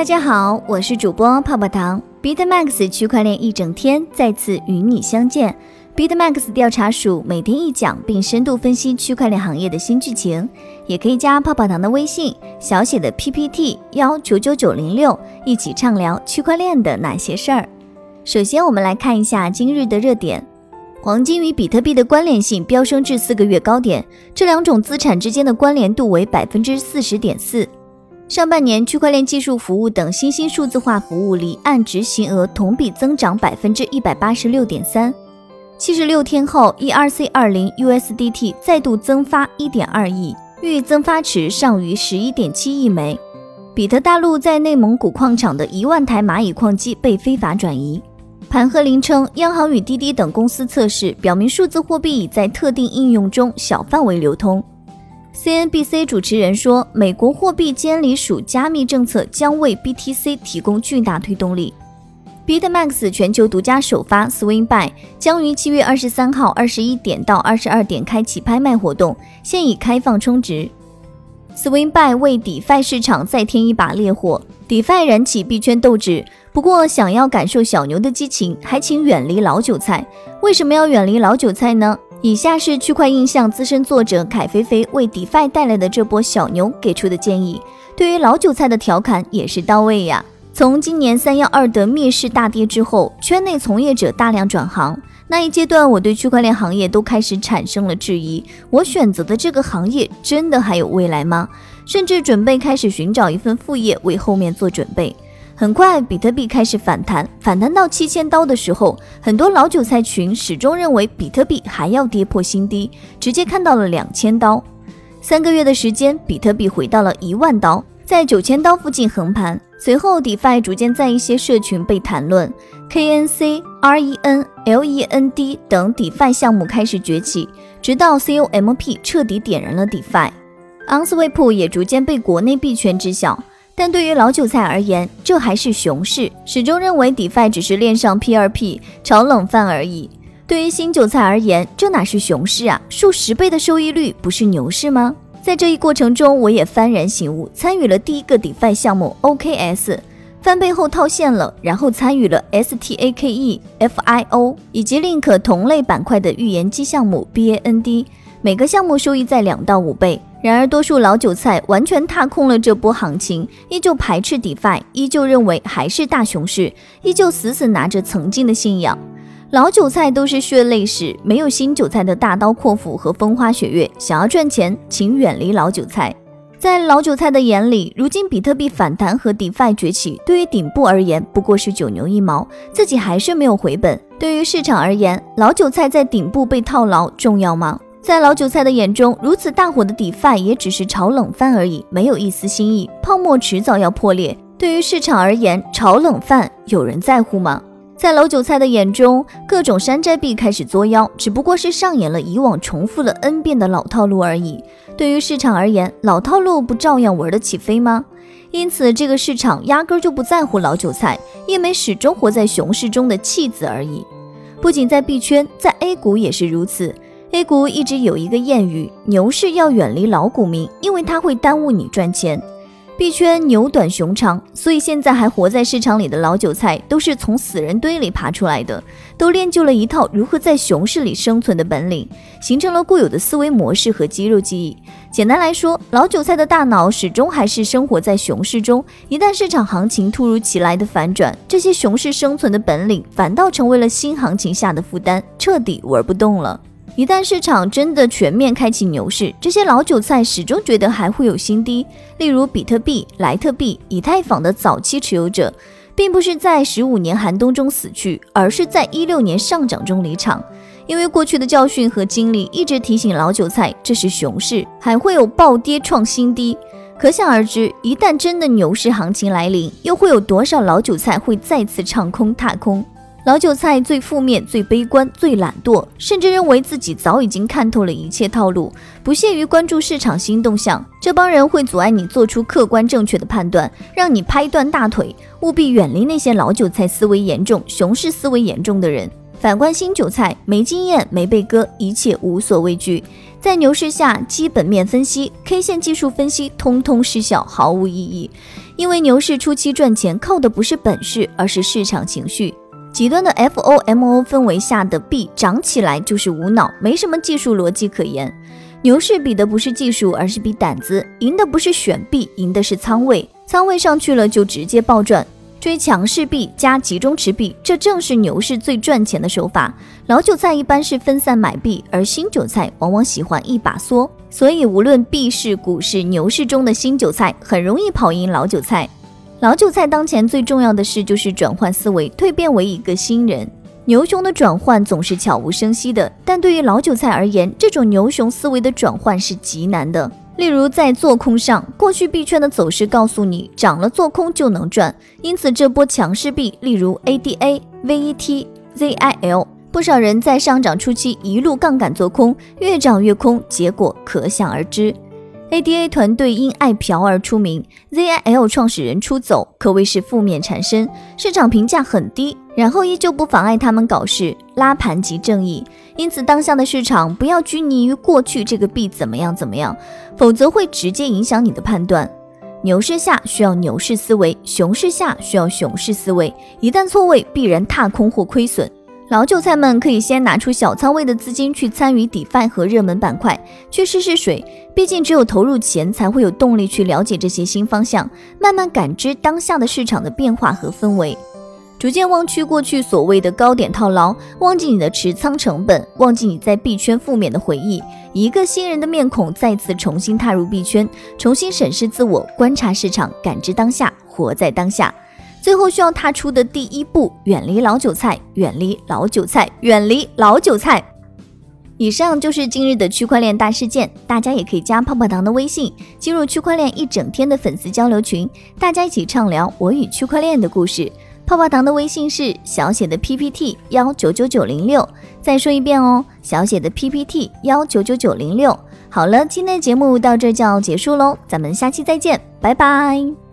大家好，我是主播泡泡糖。BitMax 区块链一整天再次与你相见。BitMax 调查署每天一讲，并深度分析区块链行业的新剧情。也可以加泡泡糖的微信，小写的 PPT 幺九九九零六，一起畅聊区块链的哪些事儿。首先，我们来看一下今日的热点：黄金与比特币的关联性飙升至四个月高点，这两种资产之间的关联度为百分之四十点四。上半年，区块链技术服务等新兴数字化服务离岸执行额同比增长百分之一百八十六点三。七十六天后，ERC 二零 USDT 再度增发一点二亿，预增发池尚余十一点七亿枚。比特大陆在内蒙古矿场的一万台蚂蚁矿机被非法转移。盘鹤林称，央行与滴滴等公司测试表明，数字货币已在特定应用中小范围流通。CNBC 主持人说，美国货币监理署加密政策将为 BTC 提供巨大推动力。BitMax 全球独家首发 Swing Buy 将于七月二十三号二十一点到二十二点开启拍卖活动，现已开放充值。Swing Buy 为 DeFi 市场再添一把烈火，DeFi 燃起币圈斗志。不过，想要感受小牛的激情，还请远离老韭菜。为什么要远离老韭菜呢？以下是区块印象资深作者凯菲菲为 DeFi 带来的这波小牛给出的建议，对于老韭菜的调侃也是到位呀。从今年三幺二的灭市大跌之后，圈内从业者大量转行，那一阶段我对区块链行业都开始产生了质疑：我选择的这个行业真的还有未来吗？甚至准备开始寻找一份副业为后面做准备。很快，比特币开始反弹，反弹到七千刀的时候，很多老韭菜群始终认为比特币还要跌破新低，直接看到了两千刀。三个月的时间，比特币回到了一万刀，在九千刀附近横盘。随后，DeFi 逐渐在一些社群被谈论，KNC、REN、LEND 等 DeFi 项目开始崛起，直到 COMP 彻底点燃了 DeFi。OnSwap 也逐渐被国内币圈知晓。但对于老韭菜而言，这还是熊市，始终认为 DeFi 只是链上 P2P 炒冷饭而已。对于新韭菜而言，这哪是熊市啊？数十倍的收益率不是牛市吗？在这一过程中，我也幡然醒悟，参与了第一个 DeFi 项目 OKS，翻倍后套现了，然后参与了 Stake、FIO 以及 Link 同类板块的预言机项目 BAND，每个项目收益在两到五倍。然而，多数老韭菜完全踏空了这波行情，依旧排斥 DeFi，依旧认为还是大熊市，依旧死死拿着曾经的信仰。老韭菜都是血泪史，没有新韭菜的大刀阔斧和风花雪月。想要赚钱，请远离老韭菜。在老韭菜的眼里，如今比特币反弹和 DeFi 崛起，对于顶部而言不过是九牛一毛，自己还是没有回本。对于市场而言，老韭菜在顶部被套牢重要吗？在老韭菜的眼中，如此大火的 DeFi 也只是炒冷饭而已，没有一丝新意，泡沫迟早要破裂。对于市场而言，炒冷饭有人在乎吗？在老韭菜的眼中，各种山寨币开始作妖，只不过是上演了以往重复了 N 遍的老套路而已。对于市场而言，老套路不照样玩得起飞吗？因此，这个市场压根就不在乎老韭菜，一枚始终活在熊市中的弃子而已。不仅在币圈，在 A 股也是如此。A 股一直有一个谚语：牛市要远离老股民，因为它会耽误你赚钱。币圈牛短熊长，所以现在还活在市场里的老韭菜都是从死人堆里爬出来的，都练就了一套如何在熊市里生存的本领，形成了固有的思维模式和肌肉记忆。简单来说，老韭菜的大脑始终还是生活在熊市中，一旦市场行情突如其来的反转，这些熊市生存的本领反倒成为了新行情下的负担，彻底玩不动了。一旦市场真的全面开启牛市，这些老韭菜始终觉得还会有新低。例如比特币、莱特币、以太坊的早期持有者，并不是在十五年寒冬中死去，而是在一六年上涨中离场。因为过去的教训和经历一直提醒老韭菜，这是熊市，还会有暴跌创新低。可想而知，一旦真的牛市行情来临，又会有多少老韭菜会再次唱空踏空？老韭菜最负面、最悲观、最懒惰，甚至认为自己早已经看透了一切套路，不屑于关注市场新动向。这帮人会阻碍你做出客观正确的判断，让你拍断大腿。务必远离那些老韭菜思维严重、熊市思维严重的人。反观新韭菜，没经验，没被割，一切无所畏惧。在牛市下，基本面分析、K 线技术分析通通失效，毫无意义。因为牛市初期赚钱靠的不是本事，而是市场情绪。极端的 FOMO 氛围下的币涨起来就是无脑，没什么技术逻辑可言。牛市比的不是技术，而是比胆子。赢的不是选币，赢的是仓位。仓位上去了就直接暴赚。追强势币加集中持币，这正是牛市最赚钱的手法。老韭菜一般是分散买币，而新韭菜往往喜欢一把梭。所以，无论币市、股市、牛市中的新韭菜，很容易跑赢老韭菜。老韭菜当前最重要的事就是转换思维，蜕变为一个新人。牛熊的转换总是悄无声息的，但对于老韭菜而言，这种牛熊思维的转换是极难的。例如在做空上，过去币圈的走势告诉你涨了做空就能赚，因此这波强势币，例如 ADA、VET、ZIL，不少人在上涨初期一路杠杆做空，越涨越空，结果可想而知。ADA 团队因爱嫖而出名，ZIL 创始人出走，可谓是负面缠身，市场评价很低。然后依旧不妨碍他们搞事、拉盘及正义。因此，当下的市场不要拘泥于过去这个币怎么样怎么样，否则会直接影响你的判断。牛市下需要牛市思维，熊市下需要熊市思维。一旦错位，必然踏空或亏损。老韭菜们可以先拿出小仓位的资金去参与 DeFi 和热门板块，去试试水。毕竟只有投入钱，才会有动力去了解这些新方向，慢慢感知当下的市场的变化和氛围。逐渐忘去过去所谓的高点套牢，忘记你的持仓成本，忘记你在币圈负面的回忆。一个新人的面孔再次重新踏入币圈，重新审视自我，观察市场，感知当下，活在当下。最后需要踏出的第一步，远离老韭菜，远离老韭菜，远离老韭菜。以上就是今日的区块链大事件，大家也可以加泡泡糖的微信，进入区块链一整天的粉丝交流群，大家一起畅聊我与区块链的故事。泡泡糖的微信是小写的 PPT 幺九九九零六，再说一遍哦，小写的 PPT 幺九九九零六。好了，今天的节目到这就要结束喽，咱们下期再见，拜拜。